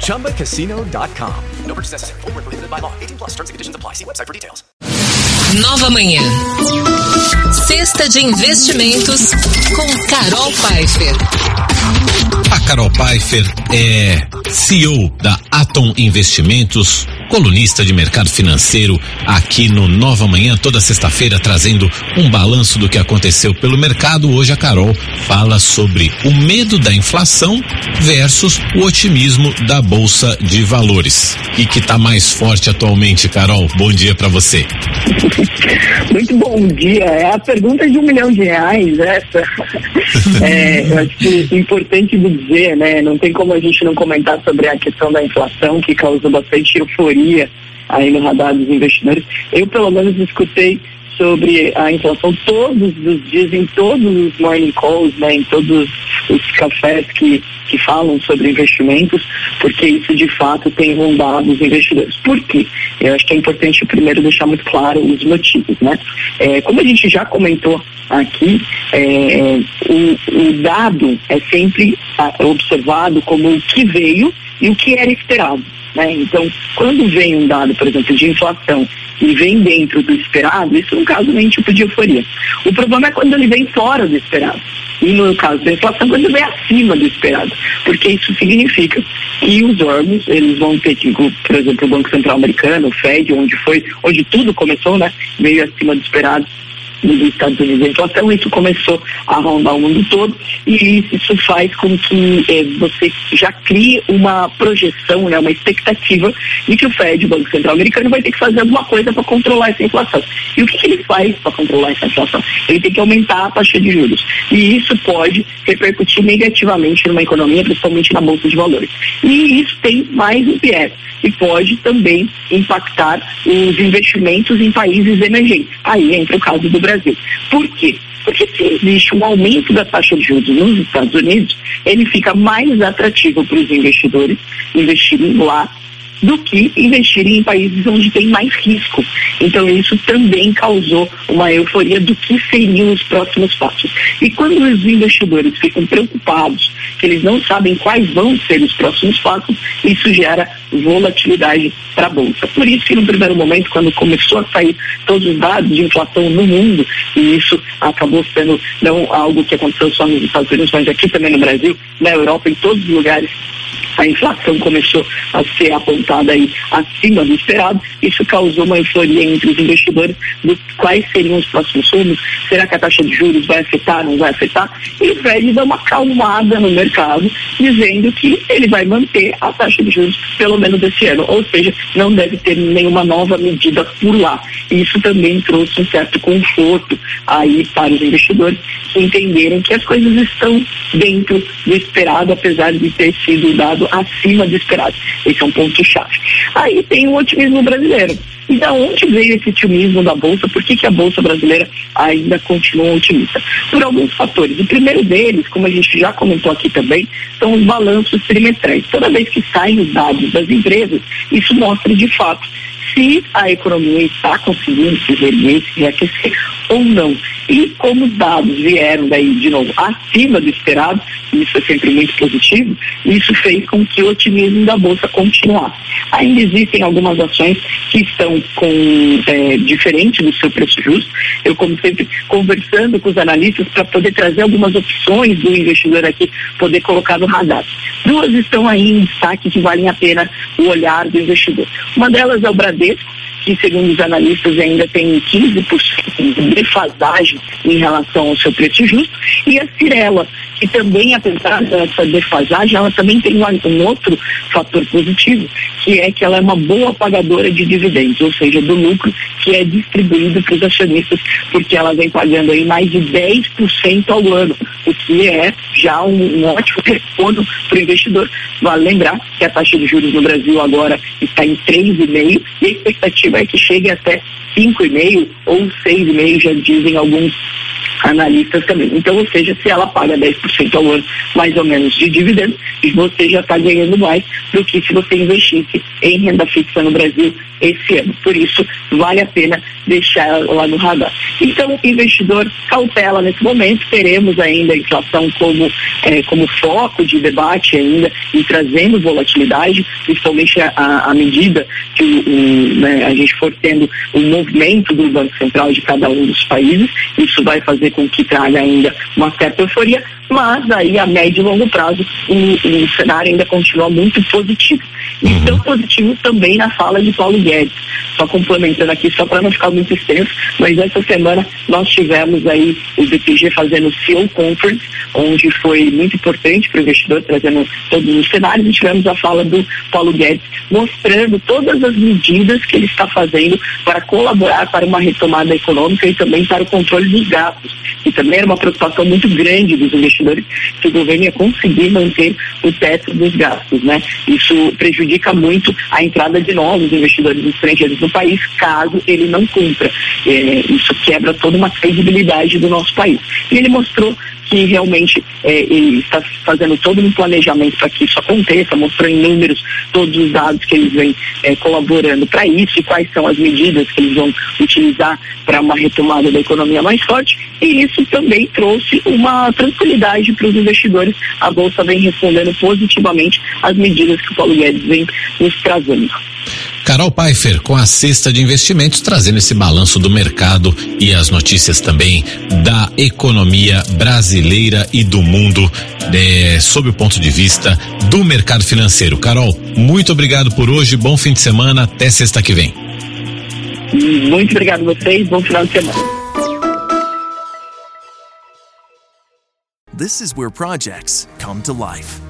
ChumbaCasino.com. No purchase necessary. Void were prohibited by law. 18 plus. Terms and conditions apply. See website for details. Nova Manhã. Cesta de investimentos com Carol Pfeiffer. A Carol Pfeiffer é CEO da Atom Investimentos, colunista de mercado financeiro aqui no Nova Manhã, toda sexta-feira, trazendo um balanço do que aconteceu pelo mercado. Hoje a Carol fala sobre o medo da inflação versus o otimismo da Bolsa de Valores. E que está mais forte atualmente, Carol? Bom dia para você. Muito bom dia. É a pergunta de um milhão de reais, essa. É, eu acho que importante dizer, né? Não tem como a gente não comentar sobre a questão da inflação, que causou bastante euforia aí no radar dos investidores. Eu, pelo menos, escutei sobre a inflação todos os dias, em todos os morning calls, né, em todos os cafés que, que falam sobre investimentos, porque isso de fato tem rondado os investidores. Por quê? Eu acho que é importante primeiro deixar muito claro os motivos, né? É, como a gente já comentou aqui, é, o, o dado é sempre observado como o que veio e o que era esperado. Né? Então, quando vem um dado, por exemplo, de inflação e vem dentro do esperado, isso não causa nenhum tipo de euforia. O problema é quando ele vem fora do esperado. E no caso da inflação, quando ele vem acima do esperado. Porque isso significa que os órgãos, eles vão ter que, por exemplo, o Banco Central Americano, o Fed, onde foi, onde tudo começou, né? Veio acima do esperado dos Estados Unidos. A inflação, isso começou a rondar o mundo todo e isso faz com que eh, você já crie uma projeção, né, uma expectativa de que o Fed, o Banco Central Americano, vai ter que fazer alguma coisa para controlar essa inflação. E o que, que ele faz para controlar essa inflação? Ele tem que aumentar a taxa de juros. E isso pode repercutir negativamente numa economia, principalmente na Bolsa de Valores. E isso tem mais um viés e pode também impactar os investimentos em países emergentes. Aí entra o caso do Brasil. Por quê? Porque se existe um aumento da taxa de juros nos Estados Unidos, ele fica mais atrativo para os investidores investirem lá do que investirem em países onde tem mais risco. Então isso também causou uma euforia do que seriam os próximos passos. E quando os investidores ficam preocupados, que eles não sabem quais vão ser os próximos passos, isso gera volatilidade para a bolsa. Por isso que no primeiro momento, quando começou a sair todos os dados de inflação no mundo, e isso acabou sendo não algo que aconteceu só nos Estados Unidos, mas aqui também no Brasil, na Europa, em todos os lugares, a inflação começou a ser apontada aí acima do esperado. Isso causou uma euforia entre os investidores do quais seriam os próximos rumos. Será que a taxa de juros vai afetar, não vai afetar? E o Fed dá uma calmada no mercado, dizendo que ele vai manter a taxa de juros pelo menos esse ano. Ou seja, não deve ter nenhuma nova medida por lá. Isso também trouxe um certo conforto aí para os investidores que entenderam que as coisas estão dentro do esperado, apesar de ter sido dado acima do esperado. Esse é um ponto-chave. Aí tem o otimismo brasileiro. E da onde veio esse otimismo da Bolsa? Por que, que a Bolsa brasileira ainda continua otimista? Por alguns fatores. O primeiro deles, como a gente já comentou aqui também, são os balanços trimestrais. Toda vez que saem os dados das empresas, isso mostra de fato se a economia está conseguindo se reerguer, se reaquecer ou não. E como os dados vieram daí, de novo, acima do esperado, isso é sempre muito positivo, isso fez com que o otimismo da Bolsa continuasse. Ainda existem algumas ações que estão com é, diferente do seu preço justo. Eu, como sempre, conversando com os analistas para poder trazer algumas opções do investidor aqui, poder colocar no radar. Duas estão aí em destaque que valem a pena o olhar do investidor. Uma delas é o Bradesco, que segundo os analistas ainda tem 15% de defasagem em relação ao seu preço justo, e a Cirela, que também, apesar dessa defasagem, ela também tem um outro fator positivo, que é que ela é uma boa pagadora de dividendos, ou seja, do lucro que é distribuído para os acionistas, porque ela vem pagando aí mais de 10% ao ano, o que é já um, um ótimo retorno para o investidor. Vale lembrar que a taxa de juros no Brasil agora está em 3,5% e a expectativa é que chegue até 5,5% ou 6,5%, já dizem alguns analistas também. Então, ou seja, se ela paga 10% ao ano, mais ou menos, de dividendos, você já está ganhando mais do que se você investisse em renda fixa no Brasil esse ano. Por isso, vale a pena deixar ela lá no radar. Então, investidor, cautela nesse momento, teremos ainda a inflação como, é, como foco de debate ainda e trazendo volatilidade, principalmente à medida que o, né, a gente for tendo o movimento do Banco Central de cada um dos países, isso vai fazer com que traga ainda uma certa euforia, mas aí a médio e longo prazo o, o cenário ainda continua muito positivo. E uhum. tão positivo também na fala de Paulo Guedes. Só complementando aqui, só para não ficar muito extenso, mas essa semana nós tivemos aí o BTG fazendo o CEO Conference, onde foi muito importante para o investidor, trazendo todos os cenários, e tivemos a fala do Paulo Guedes mostrando todas as medidas que ele está fazendo para colaborar para uma retomada econômica e também para o controle dos gastos. E também era uma preocupação muito grande dos investidores que o governo ia conseguir manter o teto dos gastos, né? Isso prejudica muito a entrada de novos investidores estrangeiros no país, caso ele não cumpra. É, isso quebra toda uma credibilidade do nosso país. E ele mostrou que realmente é, está fazendo todo um planejamento para que isso aconteça, mostrou em números todos os dados que eles vêm é, colaborando para isso e quais são as medidas que eles vão utilizar para uma retomada da economia mais forte. E isso também trouxe uma tranquilidade para os investidores. A Bolsa vem respondendo positivamente às medidas que o Paulo Guedes vem nos trazendo. Carol Pfeiffer com a cesta de investimentos trazendo esse balanço do mercado e as notícias também da economia brasileira e do mundo é, sob o ponto de vista do mercado financeiro. Carol, muito obrigado por hoje, bom fim de semana, até sexta que vem. Muito obrigado a vocês, bom final de semana. This is where projects come to life.